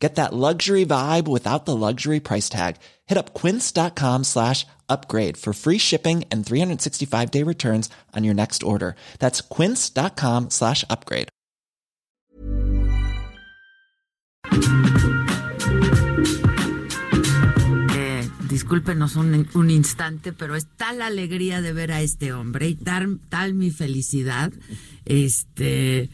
Get that luxury vibe without the luxury price tag. Hit up quince.com slash upgrade for free shipping and 365 day returns on your next order. That's quince.com slash upgrade. Eh, discúlpenos un, un instante, pero es tal alegría de ver a este hombre y tal, tal mi felicidad, este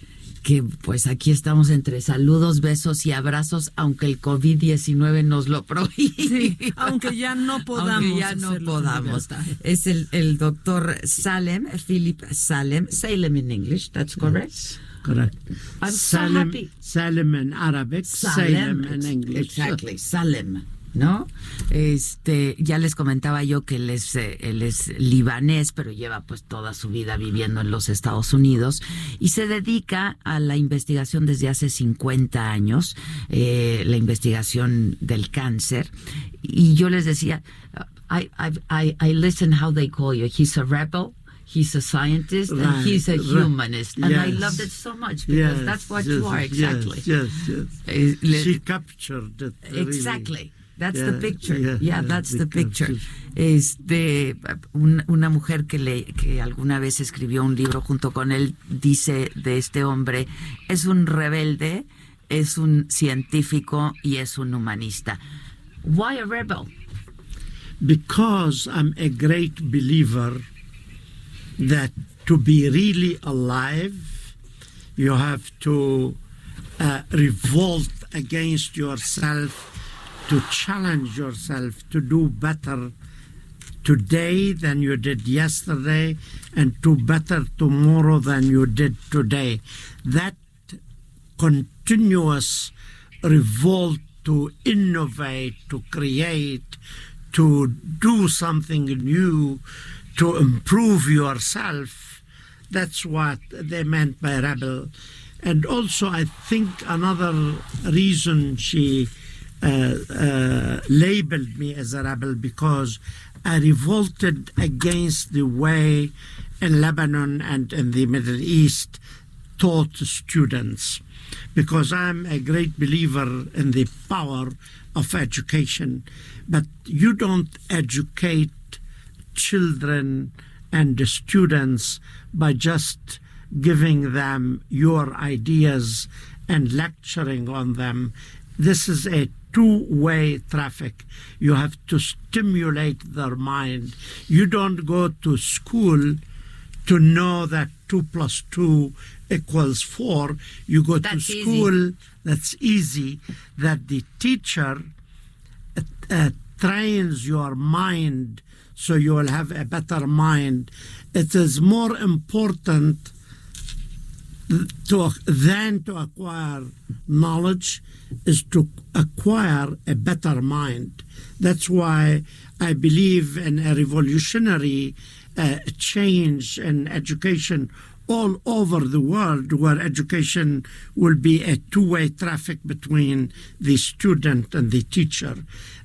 que pues aquí estamos entre saludos, besos y abrazos, aunque el COVID-19 nos lo prohíbe. Sí, aunque ya no podamos. Aunque ya no podamos. Es el, el doctor Salem, Philip Salem, Salem in English, that's correct? Correct. I'm so Salem, happy. Salem in Arabic, Salem, in ex- English. Exactly, Salem, ¿no? Este, ya les comentaba yo que él es, eh, él es libanés, pero lleva pues toda su vida viviendo en los Estados Unidos y se dedica a la investigación desde hace 50 años, eh, la investigación del cáncer. Y yo les decía, I, I, I, I listen how they call you. He's a rebel. He's a scientist and he's a right. humanist, and I Yes. loved it so much because Yes, that's what yes, you are exactly. Yes, yes, Eh, She captured it. really. Exactly. That's the picture. yeah, that's the picture. Este, un- una mujer que le, que alguna vez escribió un libro junto con él dice de este hombre es un rebelde, es un científico y es un humanista. Why a rebel? because I'm a great believer that to be really alive, you have to uh, revolt against yourself, to challenge yourself to do better today than you did yesterday, and to better tomorrow than you did today. That continuous revolt to innovate, to create, to do something new, to improve yourself. That's what they meant by rebel. And also, I think another reason she Uh, uh, labeled me as a rebel because I revolted against the way in Lebanon and in the Middle East taught students because I'm a great believer in the power of education. But you don't educate children and students by just giving them your ideas and lecturing on them. This is a two way traffic. You have to stimulate their mind. You don't go to school to know that 2 plus 2 equals 4. You go That's to easy. school, that's easy, that the teacher uh, uh, trains your mind so you will have a better mind. It is more important to than to acquire knowledge is to acquire a better mind. That's why I believe in a revolutionary uh, change in education all over the world where education will be a two-way traffic between the student and the teacher.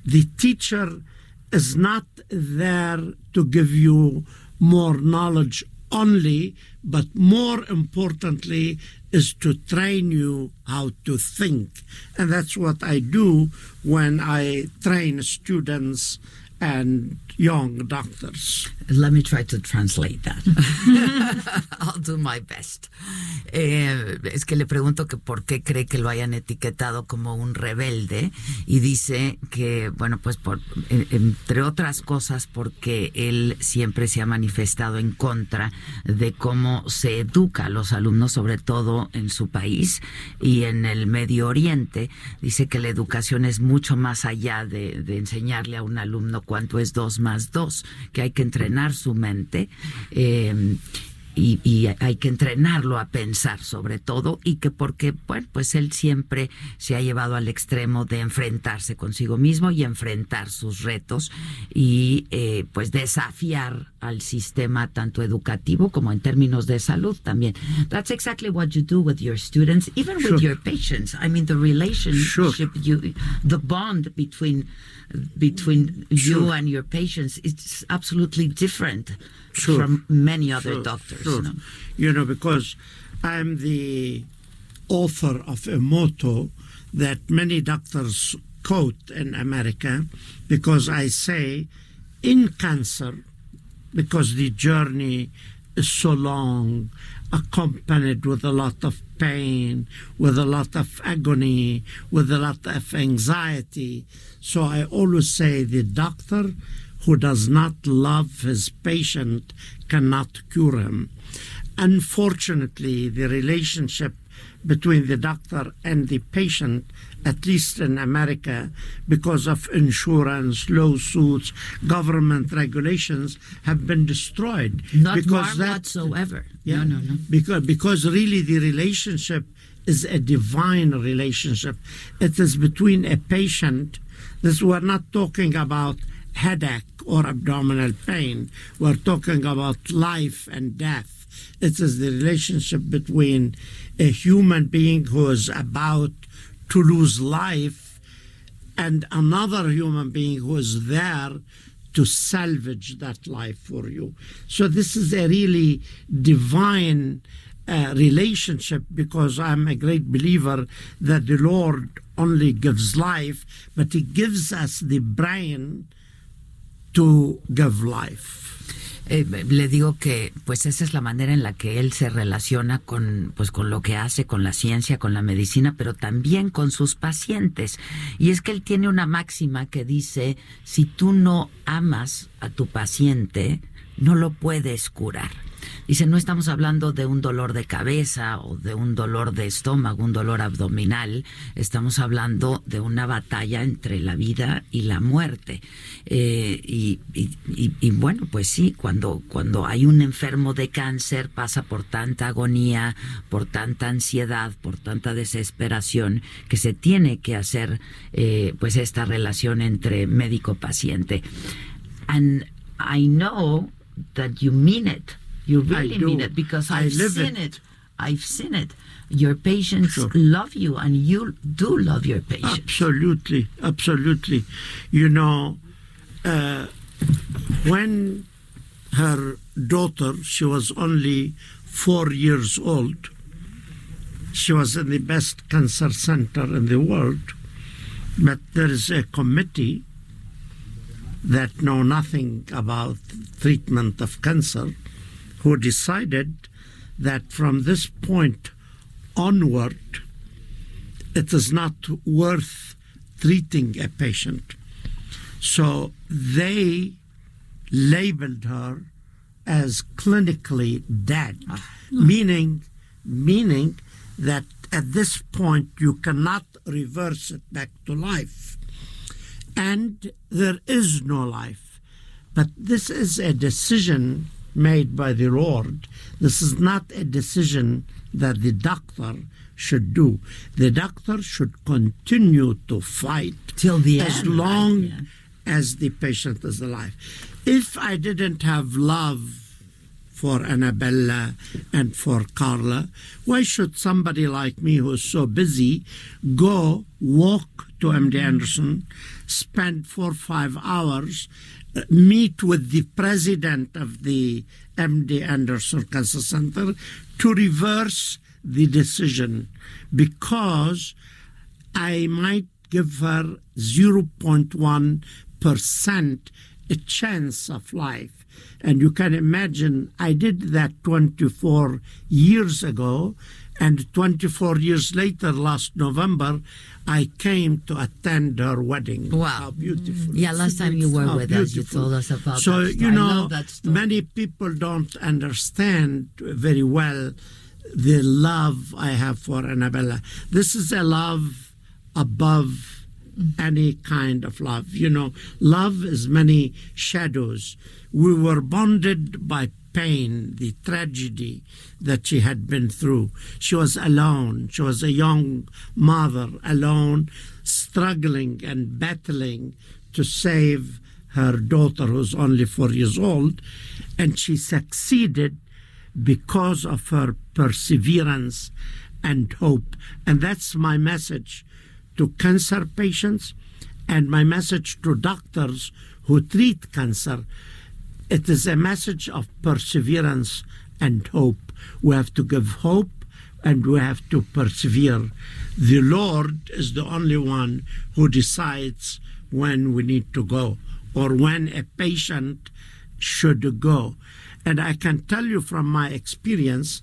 The teacher is not there to give you more knowledge only, but more importantly, is to train you how to think. And that's what I do when I train students and young doctors. Let me try to translate that. I'll do my best. Eh, es que le pregunto que por qué cree que lo hayan etiquetado como un rebelde y dice que, bueno, pues por, en- entre otras cosas porque él siempre se ha manifestado en contra de cómo se educa a los alumnos, sobre todo en su país y en el Medio Oriente. Dice que la educación es mucho más allá de, de enseñarle a un alumno cuánto es dos más dos, que hay que entrenar su mente. Eh, y, hay que entrenarlo a pensar sobre todo y que porque bueno pues él siempre se ha llevado al extremo de enfrentarse consigo mismo y enfrentar sus retos y eh, pues desafiar al sistema tanto educativo como en términos de salud también. That's exactly what you do with your students even with your patients. I mean the relationship you the bond between between you and your patients is absolutely different sure. from many other sure. doctors. Sure. No? You know, because I'm the author of a motto that many doctors quote in America because I say in cancer, because the journey is so long, accompanied with a lot of pain, with a lot of agony, with a lot of anxiety. So I always say the doctor who does not love his patient cannot cure him. Unfortunately, the relationship between the doctor and the patient, at least in America, because of insurance, lawsuits, government regulations, have been destroyed. Not because that, whatsoever. Yeah, no, no, no. Because, because really the relationship is a divine relationship. It is between a patient. This we're not talking about headache or abdominal pain. We're talking about life and death. It is the relationship between a human being who is about to lose life and another human being who is there to salvage that life for you. So this is a really divine uh, relationship because I'm a great believer that the Lord only gives life, but He gives us the brain to give life. Eh, le digo que pues esa es la manera en la que él se relaciona con pues con lo que hace con la ciencia con la medicina pero también con sus pacientes y es que él tiene una máxima que dice si tú no amas a tu paciente no lo puedes curar Dice, no estamos hablando de un dolor de cabeza o de un dolor de estómago, un dolor abdominal, estamos hablando de una batalla entre la vida y la muerte. Eh, y, bueno, pues sí, cuando, cuando hay un enfermo de cáncer pasa por tanta agonía, por tanta ansiedad, por tanta desesperación, que se tiene que hacer eh, pues esta relación entre médico-paciente. And I know that you mean it. You really mean it because I've seen it. it. I've seen it. Your patients sure. love you, and you do love your patients. Absolutely, absolutely. You know, uh, when her daughter, she was only four years old, she was in the best cancer center in the world, but there is a committee that know nothing about treatment of cancer who decided that from this point onward, it is not worth treating a patient. So they labeled her as clinically dead, ah. meaning meaning that at this point you cannot reverse it back to life. And there is no life. But this is a decision made by the Lord. This is not a decision that the doctor should do. The doctor should continue to fight till the as end, long right? yeah. as the patient is alive. If I didn't have love for Annabella and for Carla, why should somebody like me who is so busy go walk to MD Anderson, spend four or five hours meet with the president of the MD Anderson Cancer Center to reverse the decision because I might give her 0.1% a chance of life. And you can imagine I did that 24 years ago and 24 years later, last November, I came to attend her wedding. Wow. How beautiful. Yeah, last time you were How with beautiful. us, you told us about so, that. you know, many people don't understand very well the love I have for Annabella. This is a love above mm-hmm. any kind of love. You know, love is many shadows. We were bonded by pain, the tragedy that she had been through. She was alone. She was a young mother, alone, struggling and battling to save her daughter, who's only four years old. And she succeeded because of her perseverance and hope. And that's my message to cancer patients and my message to doctors who treat cancer. It is a message of perseverance and hope. We have to give hope and we have to persevere. The Lord is the only one who decides when we need to go or when a patient should go. And I can tell you from my experience,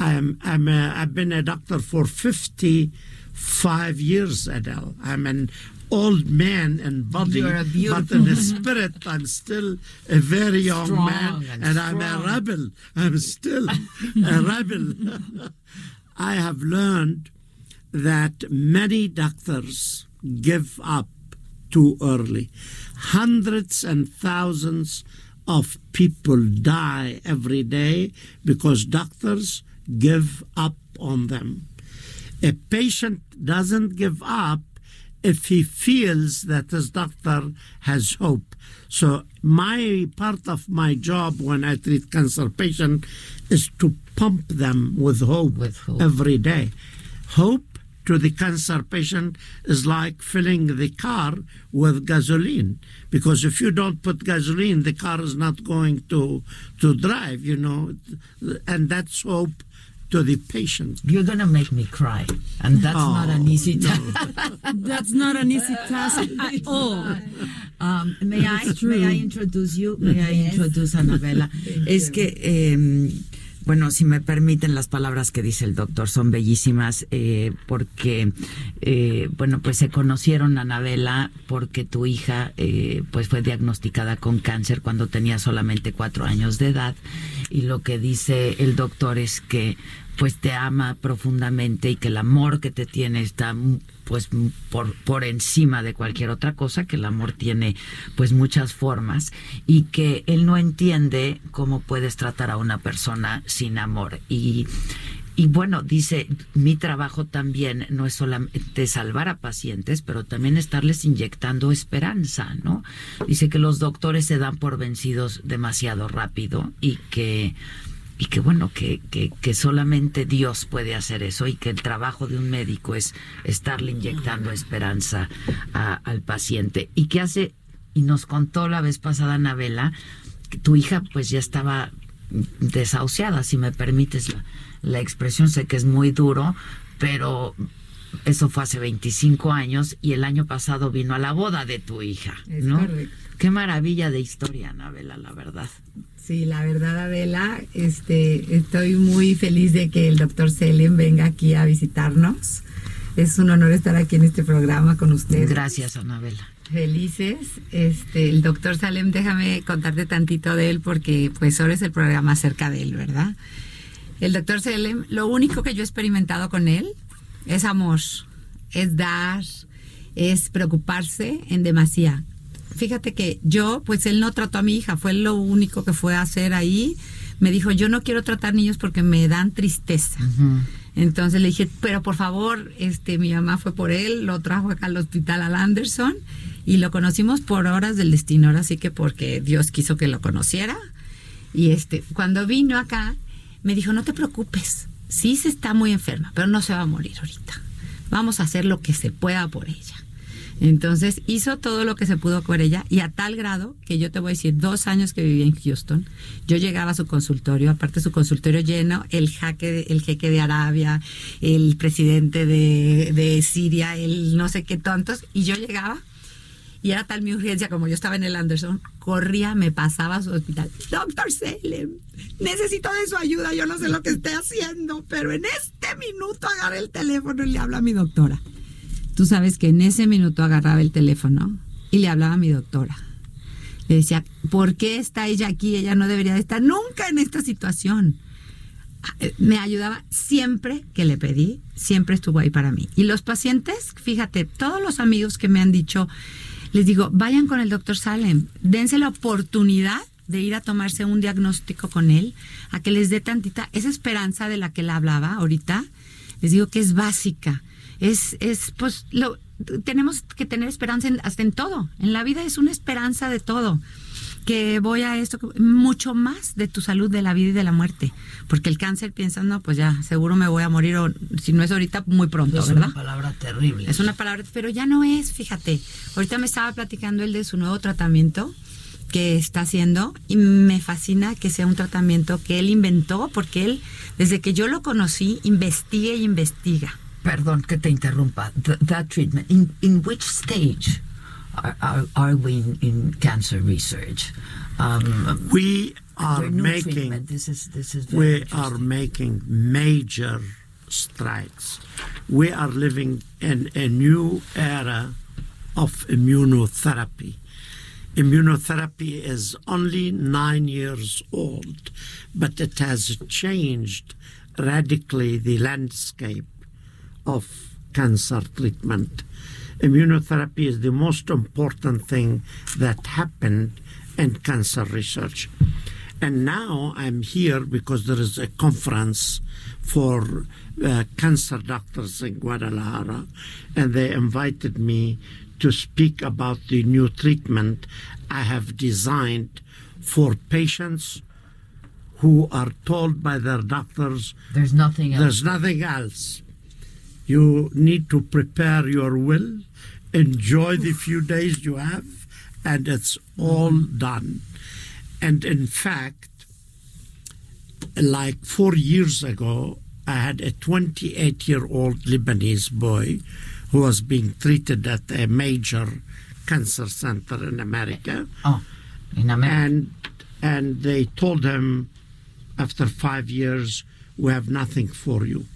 I'm, I'm a, I've been a doctor for 55 years, Adele. I'm an old man and body, You're a beautiful but in the spirit, I'm still a very young Strong man, and and, I'm a rebel. I'm still a rebel. I have learned that many doctors give up too early. Hundreds and thousands of people die every day because doctors give up on them. A patient doesn't give up if he feels that his doctor has hope. So my part of my job when I treat cancer patient is to pump them with hope, With hope. every day. Hope to the cancer patient is like filling the car with gasoline because if you don't put gasoline the car is not going to to drive you know and that's hope to the patient You're gonna make me cry, and that's Oh, not an easy task. That's not an easy task at all. Um, may I may I introduce you? May I introduce a Anabela? Es que eh, bueno, si me permiten las palabras que dice el doctor son bellísimas eh, porque eh, bueno pues se conocieron Anabela porque tu hija eh, pues fue diagnosticada con cáncer cuando tenía solamente cuatro años de edad. Y lo que dice el doctor es que pues te ama profundamente y que el amor que te tiene está pues por, por encima de cualquier otra cosa, que el amor tiene pues muchas formas y que él no entiende cómo puedes tratar a una persona sin amor. Y, y bueno, dice, mi trabajo también no es solamente salvar a pacientes, pero también estarles inyectando esperanza, ¿no? Dice que los doctores se dan por vencidos demasiado rápido y que y que bueno, que, que, que solamente Dios puede hacer eso y que el trabajo de un médico es estarle inyectando esperanza a- al paciente. Y que hace, y nos contó la vez pasada Anabela, que tu hija pues ya estaba desahuciada, si me permites la, la expresión, sé que es muy duro, pero eso fue hace 25 años y el año pasado vino a la boda de tu hija, Es ¿no? correcto. Qué maravilla de historia, Anabela, la verdad. Sí, la verdad, Adela, este, estoy muy feliz de que el doctor Selim venga aquí a visitarnos. Es un honor estar aquí en este programa con ustedes. Gracias, Anabela. Felices. Este, el doctor Salem, déjame contarte tantito de él porque pues ahora es el programa acerca de él, ¿verdad? El doctor Salem, lo único que yo he experimentado con él es amor, es dar, es preocuparse en demasía. Fíjate que yo, pues él no trató a mi hija, fue lo único que fue a hacer ahí. Me dijo, yo no quiero tratar niños porque me dan tristeza. Entonces le dije, pero por favor, este, mi mamá fue por él, lo trajo acá al hospital al Anderson y lo conocimos por horas del destino, ahora sí que porque Dios quiso que lo conociera. Y este, cuando vino acá, me dijo, no te preocupes, sí se está muy enferma, pero no se va a morir ahorita. Vamos a hacer lo que se pueda por ella. Entonces hizo todo lo que se pudo por ella y a tal grado que yo te voy a decir, dos años que viví en Houston, yo llegaba a su consultorio, aparte su consultorio lleno, el, jaque el jeque de Arabia, el presidente de, de Siria, el no sé qué tontos, y yo llegaba y era tal mi urgencia, como yo estaba en el Anderson, corría, me pasaba a su hospital. Doctor Salem, necesito de su ayuda, yo no sé lo que esté haciendo, pero en este minuto agarré el teléfono y le habla a mi doctora. Tú sabes que en ese minuto agarraba el teléfono y le hablaba a mi doctora. Le decía, ¿por qué está ella aquí? Ella no debería de estar nunca en esta situación. Eh, Me ayudaba siempre que le pedí, siempre estuvo ahí para mí. Y los pacientes, fíjate, todos los amigos que me han dicho, les digo, vayan con el doctor Salem, dense la oportunidad de ir a tomarse un diagnóstico con él, a que les dé tantita esa esperanza de la que él hablaba ahorita, les digo que es básica. Es, es pues, lo, tenemos que tener esperanza en, hasta en todo. En la vida es una esperanza de todo. Que voy a esto, mucho más de tu salud, de la vida y de la muerte. Porque el cáncer piensa, no, pues ya, seguro me voy a morir, o si no es ahorita, muy pronto, Es ¿verdad? una palabra terrible. Es una palabra, pero ya no es, fíjate. Ahorita me estaba platicando él de su nuevo tratamiento que está haciendo y me fascina que sea un tratamiento que él inventó porque él, desde que yo lo conocí, investiga y investiga. Perdón que te interrumpa. Th- that treatment, in, in which stage are, are, are we in, in cancer research? Um, We are making this is, this is we are making major strides. We are living in a new era of immunotherapy. Immunotherapy is only nine years old, but it has changed radically the landscape of cancer treatment. Immunotherapy is the most important thing that happened in cancer research. And now I'm here because there is a conference for uh, cancer doctors in Guadalajara, and they invited me to speak about the new treatment I have designed for patients who are told by their doctors There's nothing else. there's nothing else. You need to prepare your will, enjoy the few days you have, and it's all done. And in fact, like four years ago, I had a 28 year old Lebanese boy who was being treated at a major cancer center in America Oh, in America. and and they told him after five years we have nothing for you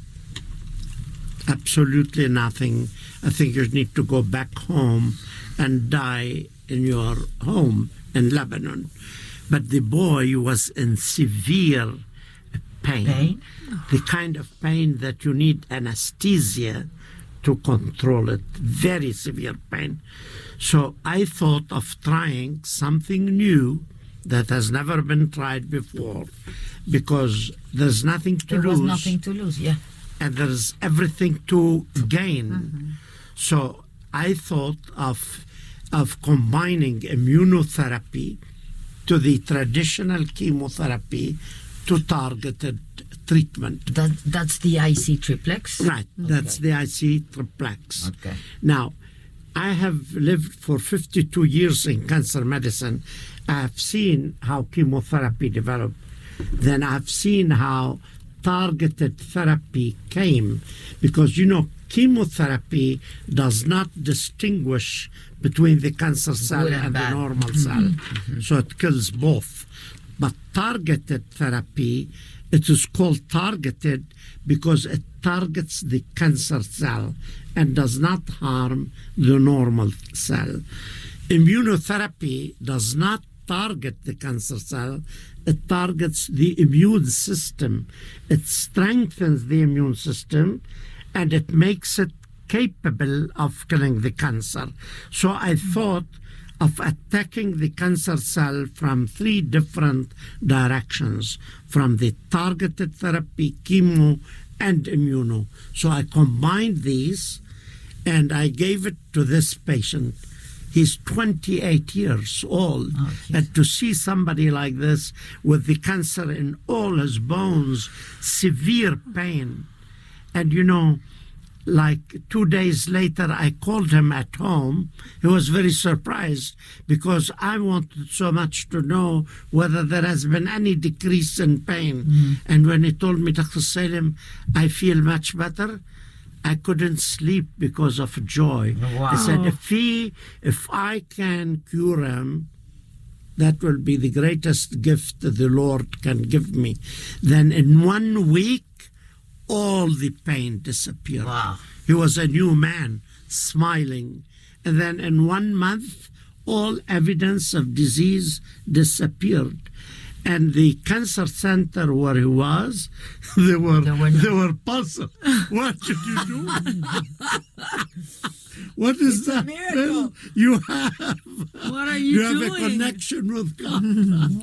absolutely nothing. I think you need to go back home and die in your home in lebanon. But the boy was in severe pain, Pain? the kind of pain that you need anesthesia to control it. Very severe pain. So I thought of trying something new that has never been tried before because there's nothing to there lose. was nothing to lose, yeah. And there's everything to gain. So I thought of of combining immunotherapy to the traditional chemotherapy to targeted treatment. That, that's the IC triplex? Right, that's the IC triplex. Okay. Now, I have lived for 52 years in cancer medicine. I have seen how chemotherapy developed. Then I've seen how targeted therapy came because, you know, chemotherapy does not distinguish between the cancer cell and and, the normal mm-hmm. cell. Mm-hmm. So it kills both. But targeted therapy, it is called targeted because it targets the cancer cell and does not harm the normal cell. Immunotherapy does not target the cancer cell, it targets the immune system. It strengthens the immune system and it makes it capable of killing the cancer. So I hmm. thought of attacking the cancer cell from three different directions from the targeted therapy, chemo, and immuno. So I combined these and I gave it to this patient. He's 28 years old. and to see somebody like this with the cancer in all his bones, severe pain, and you know, like two days later, I called him at home. He was very surprised because I wanted so much to know whether there has been any decrease in pain. Mm. And when he told me, Dr. Salim, I feel much better, I couldn't sleep because of joy. I said, if he, if I can cure him, that will be the greatest gift that the Lord can give me. Then in one week, all the pain disappeared. Wow. He was a new man, smiling. And then in one month, all evidence of disease disappeared. And the cancer center where he was, they were They they were were, puzzled. What should you do? What is It's that? You have What are you, you have a connection with God.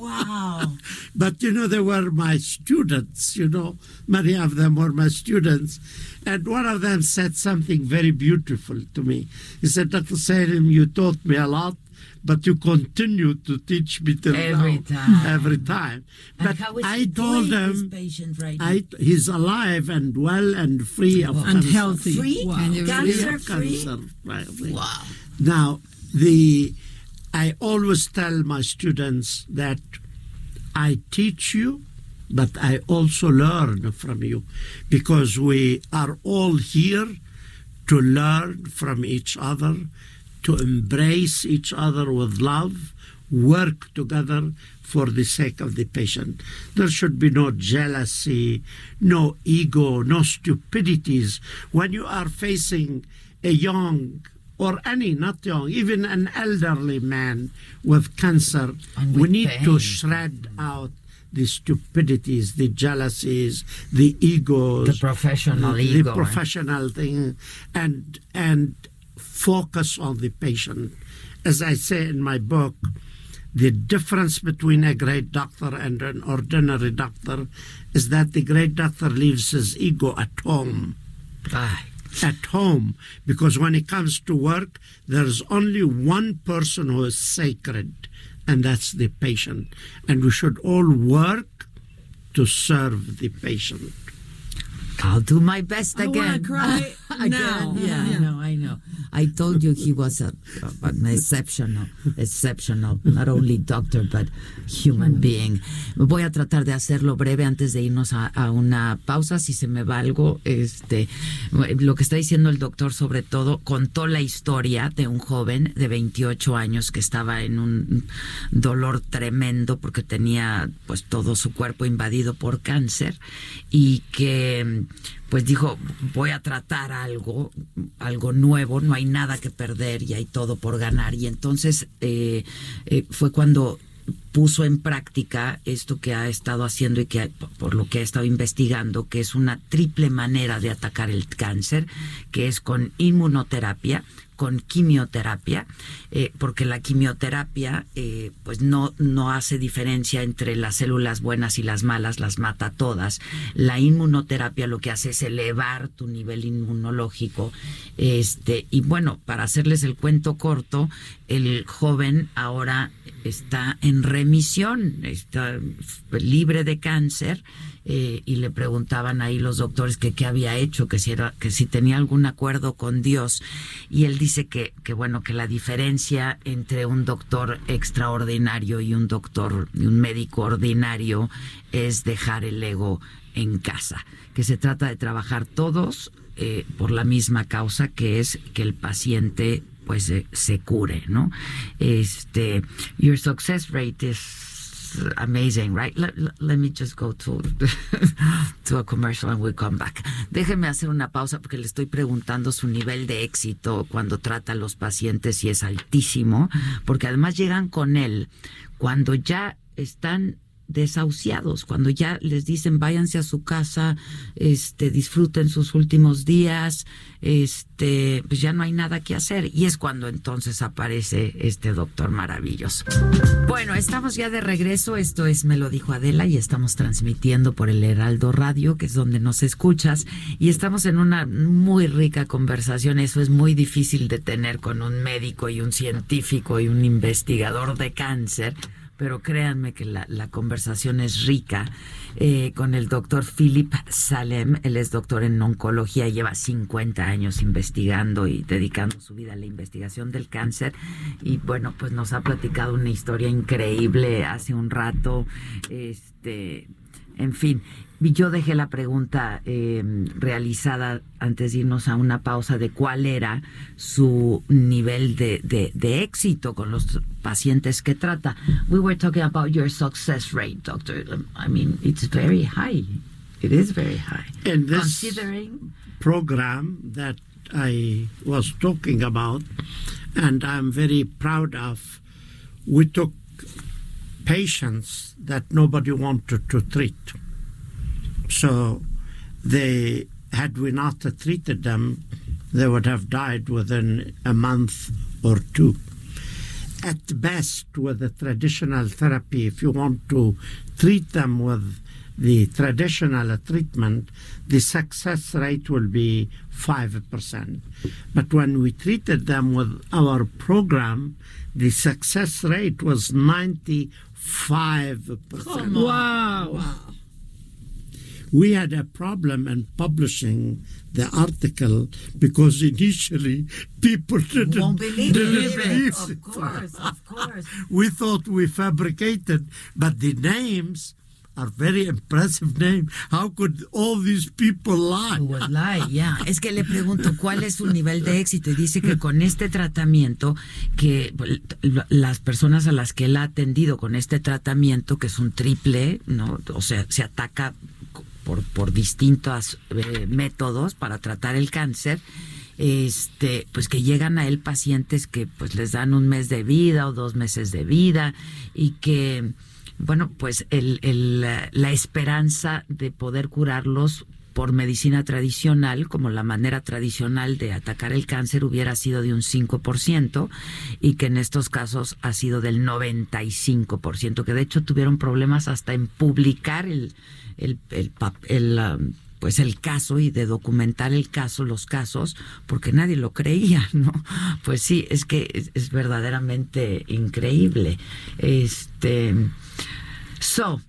Wow. But you know, they were my students, you know, many of them were my students. And one of them said something very beautiful to me. He said, Dr. Salim, you taught me a lot, but you continue to teach me till Every now, time. Every time. But I told doing, this him, patient right? I, he's alive and well and free of and cancer. healthy. Free? Wow. Can you Cancer Free of free? cancer, right. Wow. Now, the I always tell my students that I teach you, but I also learn from you because we are all here to learn from each other, to embrace each other with love, work together for the sake of the patient. There should be no jealousy, no ego, no stupidities. When you are facing a young or any, not young, even an elderly man with cancer, And we need pain. to shred out the stupidities, the jealousies, the egos, The professional the, ego, the right? professional thing, and and focus on the patient. As I say in my book, the difference between a great doctor and an ordinary doctor is that the great doctor leaves his ego at home Ay. at home because when it comes to work, there's only one person who is sacred, and that's the patient. And we should all work to serve the patient. I'll do my best I again. cry again. now. Yeah, Yeah. I know, I know. I told you he was a, an exceptional, exceptional, not only doctor, but human being. Voy a tratar de hacerlo breve antes de irnos a, a una pausa. Si se me va algo, este, lo que está diciendo el doctor, sobre todo, contó la historia de un joven de 28 años que estaba en un dolor tremendo porque tenía, pues, todo su cuerpo invadido por cáncer y que pues dijo, voy a tratar algo, algo nuevo, no hay nada que perder y hay todo por ganar. Y entonces eh, eh, fue cuando puso en práctica esto que ha estado haciendo y que por lo que ha estado investigando, que es una triple manera de atacar el cáncer, que es con inmunoterapia, con quimioterapia, eh, porque la quimioterapia eh, pues no, no hace diferencia entre las células buenas y las malas, las mata todas. La inmunoterapia lo que hace es elevar tu nivel inmunológico. Este, y bueno, para hacerles el cuento corto, el joven ahora está en remisión, está libre de cáncer. Eh, y le preguntaban ahí los doctores que qué había hecho, que si era, que si tenía algún acuerdo con Dios, y él dice que, que bueno, que la diferencia entre un doctor extraordinario y un doctor, un médico ordinario, es dejar el ego en casa, que se trata de trabajar todos eh, por la misma causa, que es que el paciente pues se cure, ¿no? Este, your success rate is amazing, right? Let, let, me just go to, to a commercial and we'll come back. Déjeme hacer una pausa porque le estoy preguntando su nivel de éxito cuando trata a los pacientes y es altísimo, porque además llegan con él cuando ya están desahuciados, cuando ya les dicen váyanse a su casa, este, disfruten sus últimos días, este, pues ya no hay nada que hacer. Y es cuando entonces aparece este doctor maravilloso. Bueno, estamos ya de regreso. Esto es Me lo dijo Adela y estamos transmitiendo por el Heraldo Radio, que es donde nos escuchas. Y estamos en una muy rica conversación. Eso es muy difícil de tener con un médico y un científico y un investigador de cáncer pero créanme que la, la conversación es rica eh, con el doctor Philip Salem. Él es doctor en oncología, lleva 50 años investigando y dedicando su vida a la investigación del cáncer. Y bueno, pues nos ha platicado una historia increíble hace un rato. Este, en fin, yo dejé la pregunta eh, realizada antes de irnos a una pausa de cuál era su nivel de, de, de, éxito con los pacientes que trata. We were talking about your success rate, doctor. I mean, it's very high. It is very high. And this Considering program that I was talking about, and I'm very proud of, we took patients that nobody wanted to treat. So they had we not treated them, they would have died within a month or two. At best, with the traditional therapy, if you want to treat them with the traditional treatment, the success rate will be 5%. But when we treated them with our program, the success rate was 95%. Wow. We had a problem in publishing the article because initially people didn't, Won't believe didn't it. believe Of course, of course. We thought we fabricated, but the names are very impressive names. How could all these people lie? Would lie, yeah. Es que le pregunto cuál es su nivel de éxito y dice que con este tratamiento, que las personas a las que él ha atendido con este tratamiento, que es un triple, ¿no? O sea, se ataca por, por distintos eh, métodos para tratar el cáncer, este, pues que llegan a él pacientes que pues les dan un mes de vida o dos meses de vida y que bueno, pues el, el, la esperanza de poder curarlos por medicina tradicional, como la manera tradicional de atacar el cáncer hubiera sido de un 5% y que en estos casos ha sido del 95%, que de hecho tuvieron problemas hasta en publicar el, el, um, pues el caso y de documentar el caso, los casos, porque nadie lo creía, ¿no? Pues sí, es que es, es verdaderamente increíble. Este, so,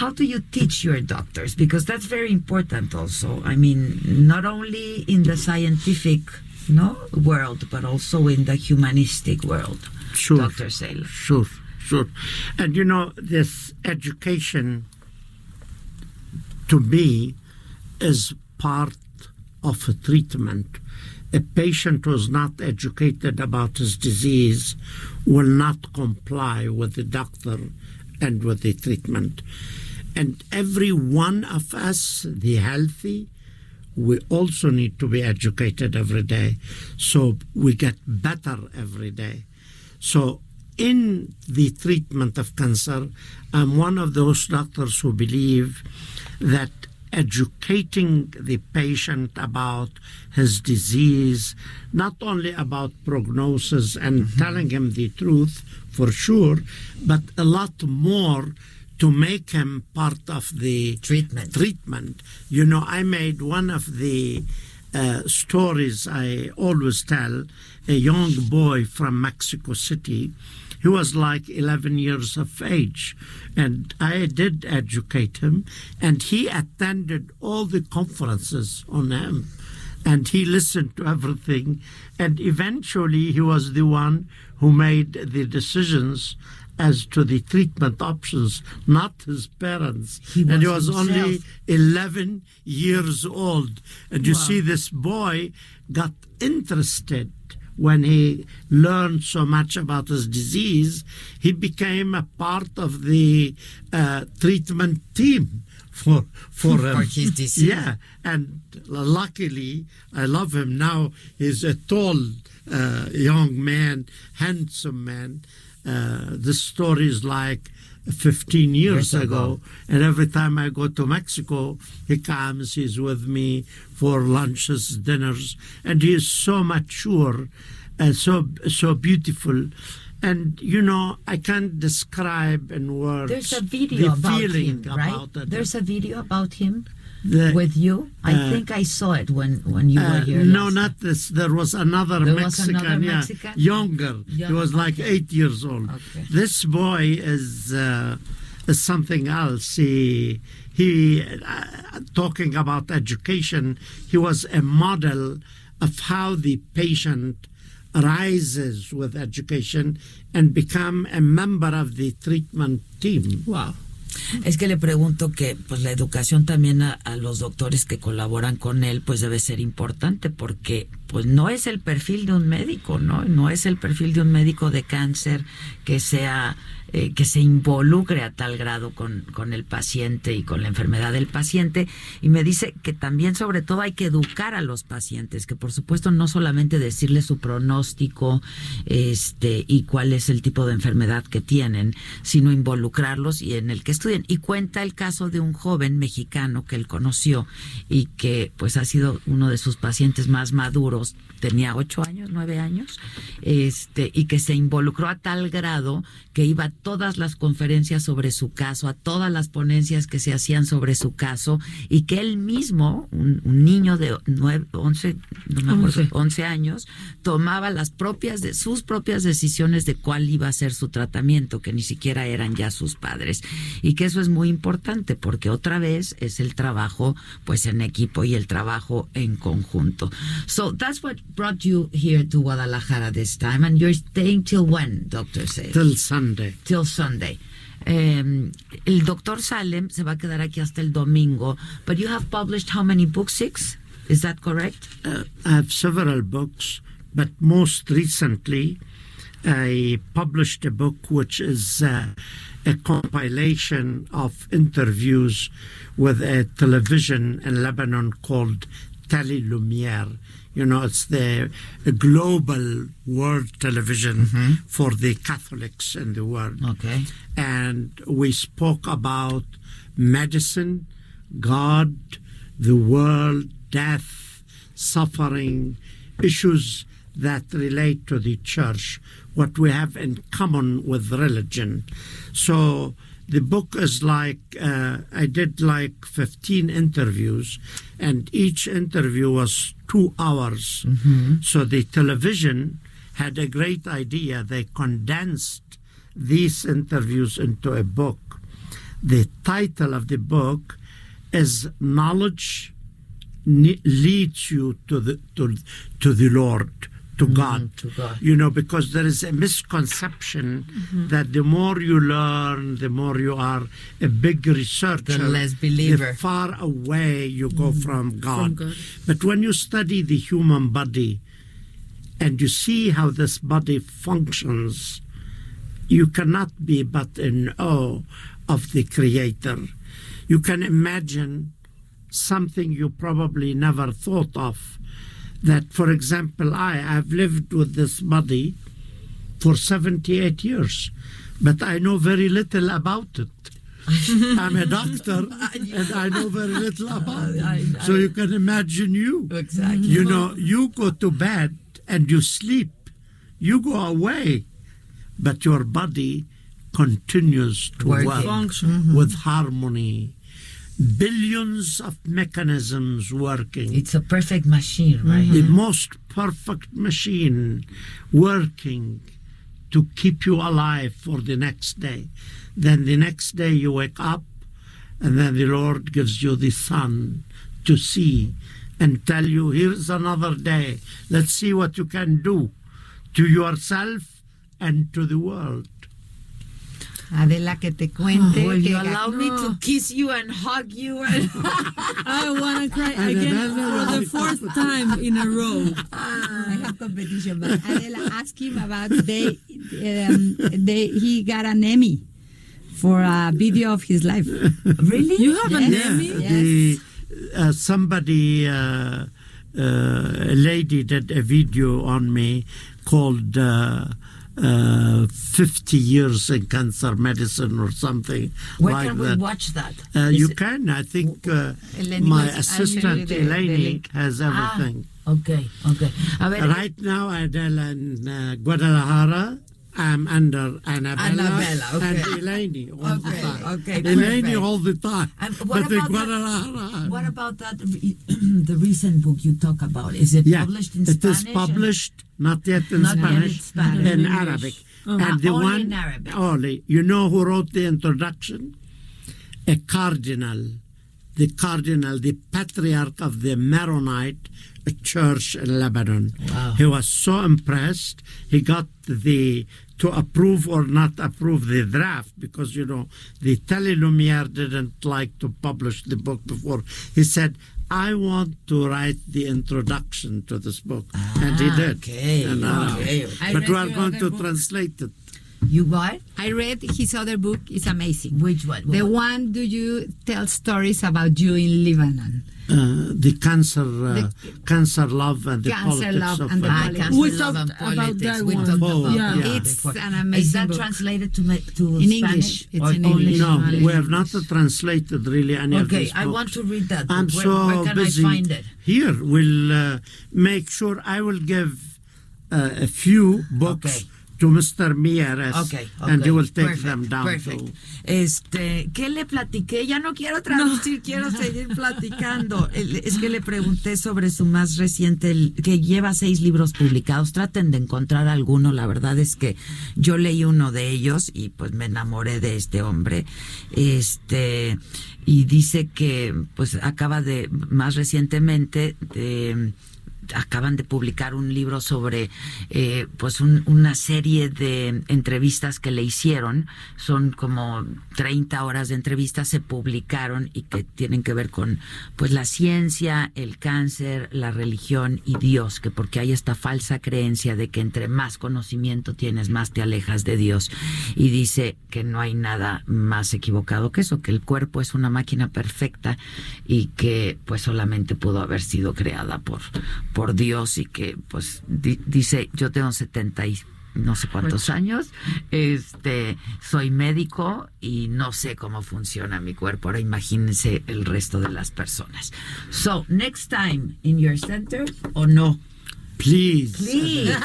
how do you teach your doctors? Because that's very important also. I mean, not only in the scientific no world, but also in the humanistic world. Sure. Dr. Saylor. Sure, sure. And you know, this education to me is part of a treatment. A patient who's not educated about his disease will not comply with the doctor and with the treatment. And every one of us, the healthy, we also need to be educated every day so we get better every day. So, in the treatment of cancer, I'm one of those doctors who believe that educating the patient about his disease, not only about prognosis and telling him the truth for sure, but a lot more to make him part of the Treatment. treatment. You know, I made one of the uh, stories I always tell a young boy from Mexico City. He was like 11 years of age, and I did educate him, and he attended all the conferences on him, and he listened to everything, and eventually he was the one who made the decisions as to the treatment options, not his parents. He and he was was only 11 years old. And you see, this boy got interested when he learned so much about his disease. He became a part of the uh, treatment team for for, For his disease. Yeah, and luckily, I love him now. He's a tall uh, young man, handsome man. Uh, this story is like 15 years ago. And every time I go to Mexico, he comes, he's with me for lunches, dinners, and he is so mature and so so beautiful. And you know, I can't describe in words There's a video the about feeling him, right? about it. There's a video about him The- with you. I uh, think I saw it when when you were Uh, here. no, not this. There was another There was Mexican, another yeah, Mexican? younger. Young- he was like okay. eight years old. Okay. This boy is uh, is something else. He he uh, talking about education. He was a model of how the patient rises with education and become a member of the treatment team. Wow. Es que le pregunto que pues la educación también a, a los doctores que colaboran con él pues debe ser importante porque pues no es el perfil de un médico, ¿no? No es el perfil de un médico de cáncer que sea eh, que se involucre a tal grado con, con el paciente y con la enfermedad del paciente. Y me dice que también, sobre todo, hay que educar a los pacientes, que por supuesto no solamente decirles su pronóstico este, y cuál es el tipo de enfermedad que tienen, sino involucrarlos y en el que estudien. Y cuenta el caso de un joven mexicano que él conoció y que pues ha sido uno de sus pacientes más maduros, tenía ocho años, nueve años, este, y que se involucró a tal grado que iba a todas las conferencias sobre su caso, a todas las ponencias que se hacían sobre su caso, y que él mismo, un, niño de nueve, once, no me acuerdo, once años, tomaba las propias de sus propias decisiones de cuál iba a ser su tratamiento, que ni siquiera eran ya sus padres, y que eso es muy importante porque otra vez es el trabajo, pues en equipo y el trabajo en conjunto. So that's what brought you here to Guadalajara this time, and you're staying till when, Doctor says? Till Sunday. Till Sunday. Um, el doctor Salem se va a quedar aquí hasta el domingo, but you have published how many books? Six? Is that correct? Uh, I have several books, but most recently, I published a book which is uh, a compilation of interviews with a television in Lebanon called Tele Lumiere. You know, it's the global world television Mm-hmm. for the Catholics in the world. Okay. And we spoke about medicine, God, the world, death, suffering, issues that relate to the church, what we have in common with religion. So the book is like uh, I did like 15 interviews, and each interview was two hours. So the television had a great idea. They condensed these interviews into a book. The title of the book is Knowledge Leads You to the, to, to the Lord. To mm, God. to God. You know, because there is a misconception mm-hmm. that the more you learn, the more you are a big researcher, The less believer. the far away you go mm-hmm. from God. God. But when you study the human body and you see how this body functions, you cannot be but in awe of the Creator. You can imagine something you probably never thought of. That, for example, I have lived with this body for 78 years, but I know very little about it. I'm a doctor and I know very little about it. So you can imagine you. Exactly. You know, you go to bed and you sleep, you go away, but your body continues to Working. work Function. Mm-hmm. with harmony. Billions of mechanisms working It's a perfect machine, right? the mm-hmm. most perfect machine working to keep you alive for the next day. Then the next day you wake up, and then the Lord gives you the sun to see and tell you, here's another day. Let's see what you can do to yourself and to the world. Adela, que te cuente. Will que you ga- allow me to kiss you and hug you? And I want to cry again for the fourth time in a row. I have competition, but Adela, ask him about they, um, they, he got an Emmy for a video of his life. really? You have an Yes. Emmy? Yes. The, uh, somebody, uh, uh, a lady did a video on me called uh, uh, 50 Years in Cancer Medicine or something Where like can we watch that? Uh, you it- can. I think uh, my was- I'll send assistant you the- the Eleni has everything. Okay, okay. Ver, Right now, Adela in uh, Guadalajara, I'm under Annabella, Annabella, okay. and Eleni all the Okay, time. okay, Eleni perfect. all the time. And what the about that- what about that? the recent book you talk about? Is it yeah, published in it Spanish? It is published, not yet in Not yet in Spanish, Spanish. in Arabic. Ah, And the only one, in Arabic. only. You know who wrote the introduction? A cardinal, the cardinal, the patriarch of the Maronite church in Lebanon. Wow. He was so impressed. He got the to approve or not approve the draft because you know the Tele Lumiere didn't like to publish the book before. He said, I want to write the introduction to this book. and he Ah, did. okay, And, uh, okay. I But we are going to book. translate it. You what? I read his other book. It's amazing. Which one? The one do you tell stories about you in Lebanon? Uh, the cancer, uh, The- cancer, love, and the Cancer, politics love, of and the uh, I politics. can't We love talked and about politics. that we one. talked Oh, about yeah. that It's before. an Is that book. translated to ma- to In Spanish? English. It's or in only English. No, English. we have not translated really any of these. Okay, I want to read that. I'm book. Where, so where can busy. I find it? Here, we'll uh, make sure I will give uh, a few books Okay. To Mr. Mieres, Okay, and okay. he will take Perfect, them down perfect. to. Este, ¿qué le platiqué? Ya no quiero traducir, quiero seguir platicando. Es que le pregunté sobre su más reciente, el- que lleva seis libros publicados. Traten de encontrar alguno. La verdad es que yo leí uno de ellos y pues me enamoré de este hombre. Este, y dice que pues acaba de, más recientemente, de acaban de publicar un libro sobre eh, pues un- una serie de entrevistas que le hicieron. Son como 30 horas de entrevistas se publicaron y que tienen que ver con pues la ciencia el cáncer la religión y Dios que porque hay esta falsa creencia de que entre más conocimiento tienes más te alejas de Dios. Y dice que no hay nada más equivocado que eso que el cuerpo es una máquina perfecta y que pues solamente pudo haber sido creada por por Dios y que pues di- dice yo tengo 70 y no sé cuántos años, este, soy médico y no sé cómo funciona mi cuerpo. Ahora imagínense el resto de las personas. So, next time in your center or no? Please. Please.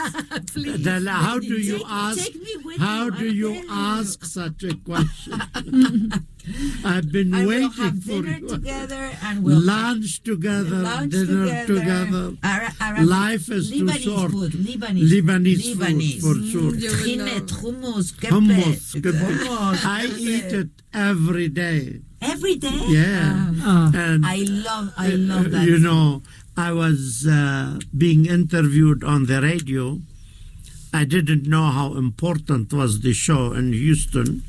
Then how do you Take- ask? take me with How you, do you. ask such a question? I've been And we'll waiting have for dinner you. together and we'll Lunch together, lunch dinner together. Ara- Arabic- Life is too Lebanese short. Food, Lebanese, Lebanese food, Lebanese. for sure. Trinet, hummus, kibbeh, Hummus. good. hummus, I eat it every day. every day. Yeah. Uh, and I love, I uh, love that. You know, I was uh, being interviewed on the radio. I didn't know how important was the show in Houston.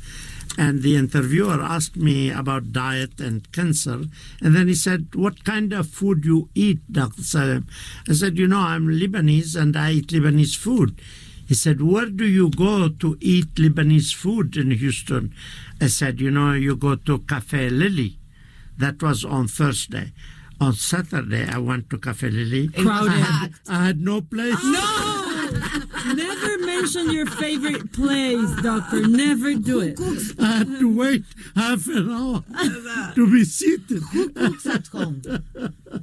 And the interviewer asked me about diet and cancer. And then he said, What kind of food you eat, Dr. Salem? I said, You know, I'm Lebanese and I eat Lebanese food. He said, Where do you go to eat Lebanese food in Houston? I said, You know, you go to Cafe Lili. That was on Thursday. On Saturday, I went to Cafe Lili. Crowded. I had, I had no place. Never mention your favorite place, doctor. Never do it. I had to wait half an hour to be seated. Who cooks at home?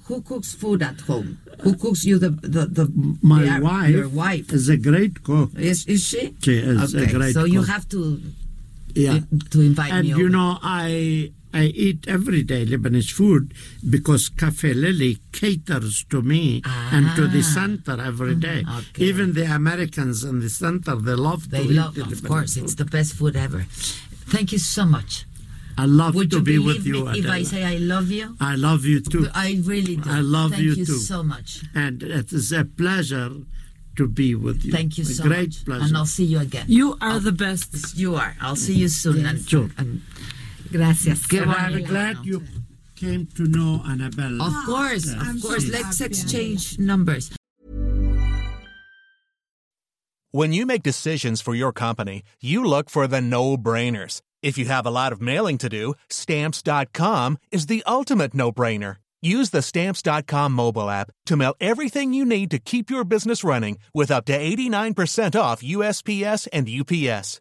Who cooks food at home? Who cooks you the the, the My the- wife, Your wife is a great cook. is is she? She is a okay, great so you have to Yeah. to invite And me. you over. know, I I eat every day Lebanese food because Cafe Lili caters to me and to the Ah. center every day. Okay. Even the Americans in the center, they love they to love, eat the of Lebanese course, food. it's the best food ever. Thank you so much. I love Would to you be believe with you. me if I say I love you? I love you too. I really do. I love Thank you you too. so much. and it is a pleasure to be with you. Thank you a so great much. pleasure. And I'll see you again. You are the best. You are. I'll see you soon. And, Sure. and Gracias. Qué And I'm glad you came to know Annabelle. Of course, of I'm course. so Let's exchange numbers. When you make decisions for your company, you look for the no brainers. If you have a lot of mailing to do, stamps.com is the ultimate no brainer. Use the stamps.com mobile app to mail everything you need to keep your business running with up to 89% off USPS and UPS.